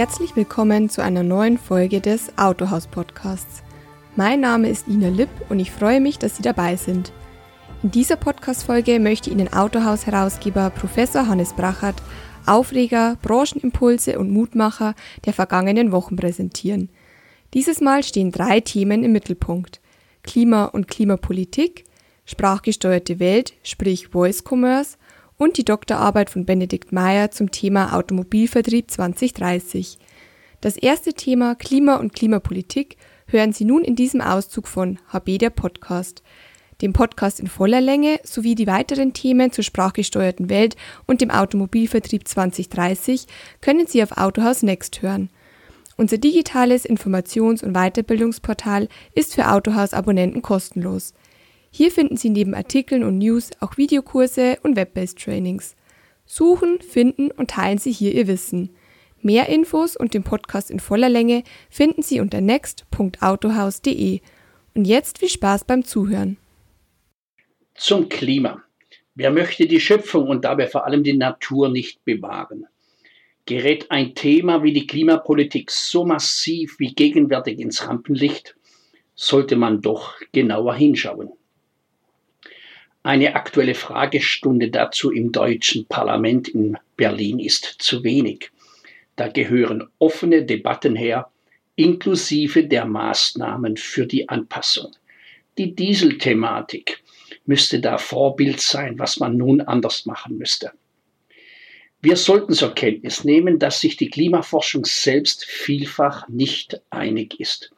Herzlich willkommen zu einer neuen Folge des Autohaus Podcasts. Mein Name ist Ina Lipp und ich freue mich, dass Sie dabei sind. In dieser Podcast-Folge möchte Ihnen Autohaus-Herausgeber Professor Hannes Brachert Aufreger, Branchenimpulse und Mutmacher der vergangenen Wochen präsentieren. Dieses Mal stehen drei Themen im Mittelpunkt. Klima und Klimapolitik, sprachgesteuerte Welt, sprich Voice Commerce und die Doktorarbeit von Benedikt Meyer zum Thema Automobilvertrieb 2030. Das erste Thema Klima und Klimapolitik hören Sie nun in diesem Auszug von HB der Podcast, dem Podcast in voller Länge sowie die weiteren Themen zur sprachgesteuerten Welt und dem Automobilvertrieb 2030 können Sie auf Autohaus Next hören. Unser digitales Informations- und Weiterbildungsportal ist für Autohaus-Abonnenten kostenlos. Hier finden Sie neben Artikeln und News auch Videokurse und Web-based Trainings. Suchen, finden und teilen Sie hier Ihr Wissen. Mehr Infos und den Podcast in voller Länge finden Sie unter next.autohaus.de. Und jetzt viel Spaß beim Zuhören. Zum Klima. Wer möchte die Schöpfung und dabei vor allem die Natur nicht bewahren? Gerät ein Thema wie die Klimapolitik so massiv wie gegenwärtig ins Rampenlicht, sollte man doch genauer hinschauen. Eine aktuelle Fragestunde dazu im deutschen Parlament in Berlin ist zu wenig. Da gehören offene Debatten her, inklusive der Maßnahmen für die Anpassung. Die Dieselthematik müsste da Vorbild sein, was man nun anders machen müsste. Wir sollten zur Kenntnis nehmen, dass sich die Klimaforschung selbst vielfach nicht einig ist.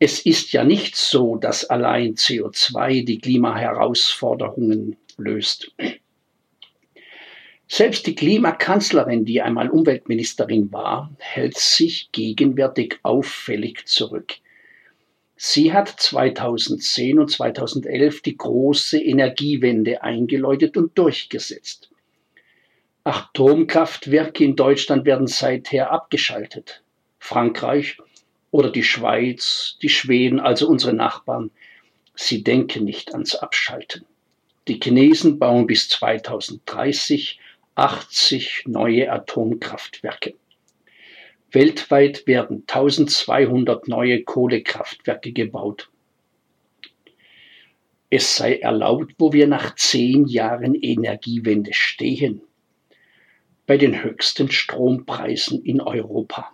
Es ist ja nicht so, dass allein CO2 die Klimaherausforderungen löst. Selbst die Klimakanzlerin, die einmal Umweltministerin war, hält sich gegenwärtig auffällig zurück. Sie hat 2010 und 2011 die große Energiewende eingeläutet und durchgesetzt. Atomkraftwerke in Deutschland werden seither abgeschaltet. Frankreich oder die Schweiz, die Schweden, also unsere Nachbarn, sie denken nicht ans Abschalten. Die Chinesen bauen bis 2030 80 neue Atomkraftwerke. Weltweit werden 1200 neue Kohlekraftwerke gebaut. Es sei erlaubt, wo wir nach zehn Jahren Energiewende stehen. Bei den höchsten Strompreisen in Europa.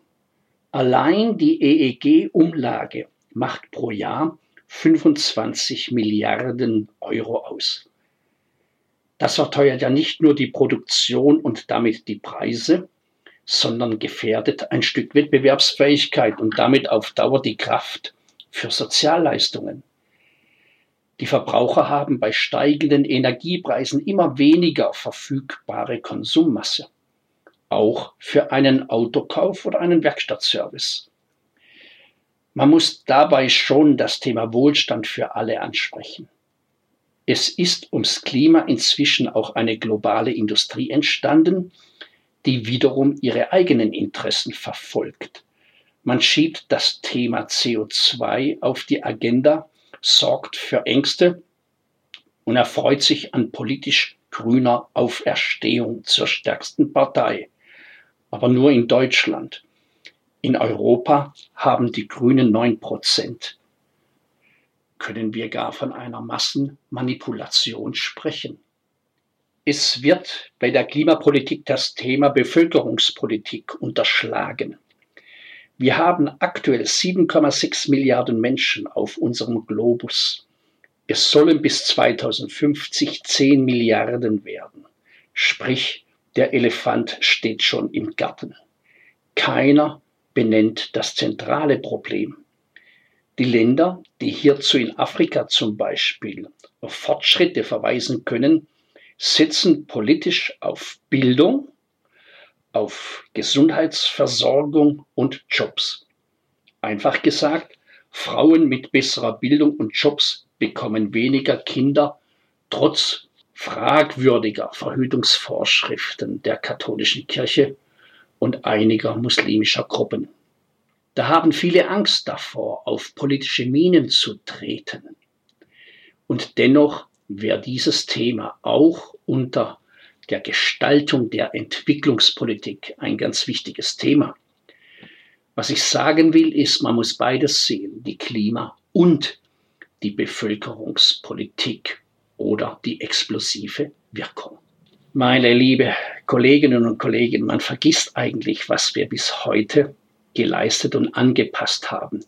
Allein die EEG-Umlage macht pro Jahr 25 Milliarden Euro aus. Das verteuert ja nicht nur die Produktion und damit die Preise, sondern gefährdet ein Stück Wettbewerbsfähigkeit und damit auf Dauer die Kraft für Sozialleistungen. Die Verbraucher haben bei steigenden Energiepreisen immer weniger verfügbare Konsummasse auch für einen Autokauf oder einen Werkstattservice. Man muss dabei schon das Thema Wohlstand für alle ansprechen. Es ist ums Klima inzwischen auch eine globale Industrie entstanden, die wiederum ihre eigenen Interessen verfolgt. Man schiebt das Thema CO2 auf die Agenda, sorgt für Ängste und erfreut sich an politisch grüner Auferstehung zur stärksten Partei aber nur in Deutschland. In Europa haben die Grünen 9 Prozent. Können wir gar von einer Massenmanipulation sprechen? Es wird bei der Klimapolitik das Thema Bevölkerungspolitik unterschlagen. Wir haben aktuell 7,6 Milliarden Menschen auf unserem Globus. Es sollen bis 2050 10 Milliarden werden. Sprich, der Elefant steht schon im Garten. Keiner benennt das zentrale Problem. Die Länder, die hierzu in Afrika zum Beispiel auf Fortschritte verweisen können, setzen politisch auf Bildung, auf Gesundheitsversorgung und Jobs. Einfach gesagt, Frauen mit besserer Bildung und Jobs bekommen weniger Kinder trotz fragwürdiger Verhütungsvorschriften der katholischen Kirche und einiger muslimischer Gruppen. Da haben viele Angst davor, auf politische Minen zu treten. Und dennoch wäre dieses Thema auch unter der Gestaltung der Entwicklungspolitik ein ganz wichtiges Thema. Was ich sagen will, ist, man muss beides sehen, die Klima- und die Bevölkerungspolitik oder die explosive Wirkung. Meine liebe Kolleginnen und Kollegen, man vergisst eigentlich, was wir bis heute geleistet und angepasst haben.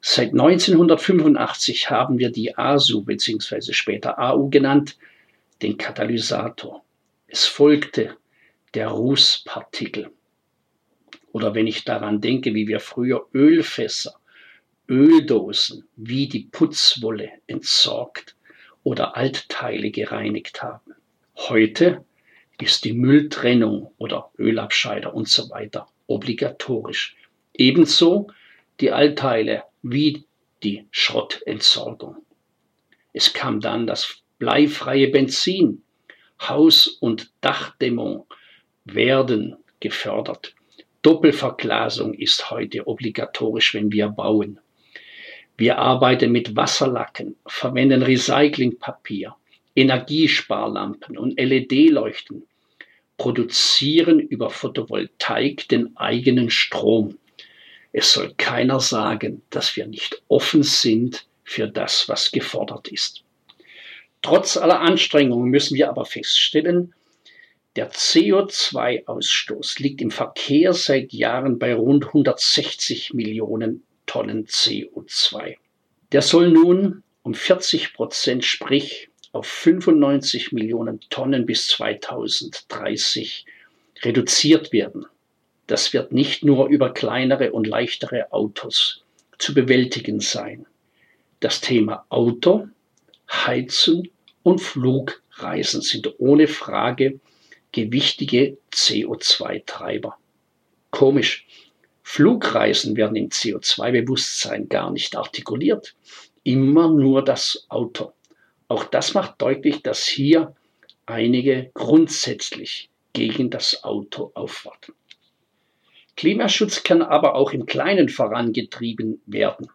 Seit 1985 haben wir die ASU bzw. später AU genannt, den Katalysator. Es folgte der Rußpartikel. Oder wenn ich daran denke, wie wir früher Ölfässer, Öldosen wie die Putzwolle entsorgt oder Altteile gereinigt haben. Heute ist die Mülltrennung oder Ölabscheider und so weiter obligatorisch. Ebenso die Altteile wie die Schrottentsorgung. Es kam dann das bleifreie Benzin. Haus- und Dachdämmung werden gefördert. Doppelverglasung ist heute obligatorisch, wenn wir bauen. Wir arbeiten mit Wasserlacken, verwenden Recyclingpapier, Energiesparlampen und LED-Leuchten, produzieren über Photovoltaik den eigenen Strom. Es soll keiner sagen, dass wir nicht offen sind für das, was gefordert ist. Trotz aller Anstrengungen müssen wir aber feststellen, der CO2-Ausstoß liegt im Verkehr seit Jahren bei rund 160 Millionen Tonnen CO2. Der soll nun um 40 Prozent, sprich auf 95 Millionen Tonnen bis 2030 reduziert werden. Das wird nicht nur über kleinere und leichtere Autos zu bewältigen sein. Das Thema Auto, Heizen und Flugreisen sind ohne Frage gewichtige CO2-Treiber. Komisch, Flugreisen werden im CO2-Bewusstsein gar nicht artikuliert, immer nur das Auto. Auch das macht deutlich, dass hier einige grundsätzlich gegen das Auto aufwarten. Klimaschutz kann aber auch im Kleinen vorangetrieben werden.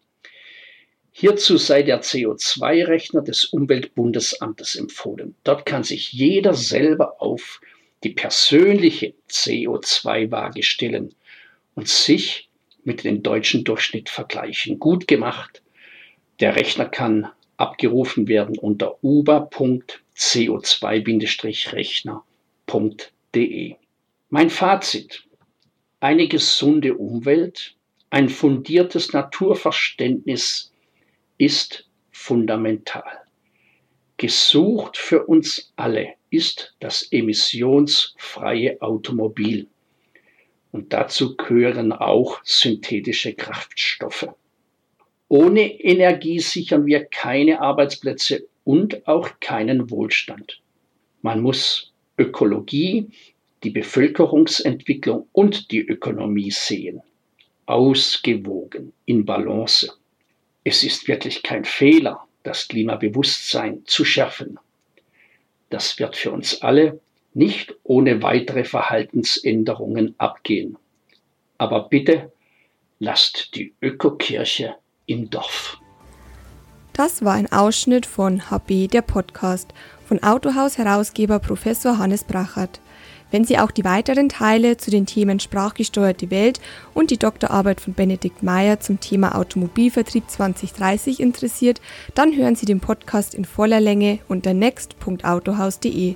Hierzu sei der CO2-Rechner des Umweltbundesamtes empfohlen. Dort kann sich jeder selber auf die persönliche CO2-Waage stellen und sich mit dem deutschen Durchschnitt vergleichen. Gut gemacht. Der Rechner kann abgerufen werden unter uber.co2-rechner.de. Mein Fazit. Eine gesunde Umwelt, ein fundiertes Naturverständnis ist fundamental. Gesucht für uns alle ist das emissionsfreie Automobil. Und dazu gehören auch synthetische Kraftstoffe. Ohne Energie sichern wir keine Arbeitsplätze und auch keinen Wohlstand. Man muss Ökologie, die Bevölkerungsentwicklung und die Ökonomie sehen. Ausgewogen, in Balance. Es ist wirklich kein Fehler, das Klimabewusstsein zu schärfen. Das wird für uns alle nicht ohne weitere Verhaltensänderungen abgehen. Aber bitte lasst die Ökokirche im Dorf. Das war ein Ausschnitt von HB, der Podcast, von Autohaus-Herausgeber Professor Hannes Brachert. Wenn Sie auch die weiteren Teile zu den Themen sprachgesteuerte Welt und die Doktorarbeit von Benedikt Meyer zum Thema Automobilvertrieb 2030 interessiert, dann hören Sie den Podcast in voller Länge unter next.autohaus.de.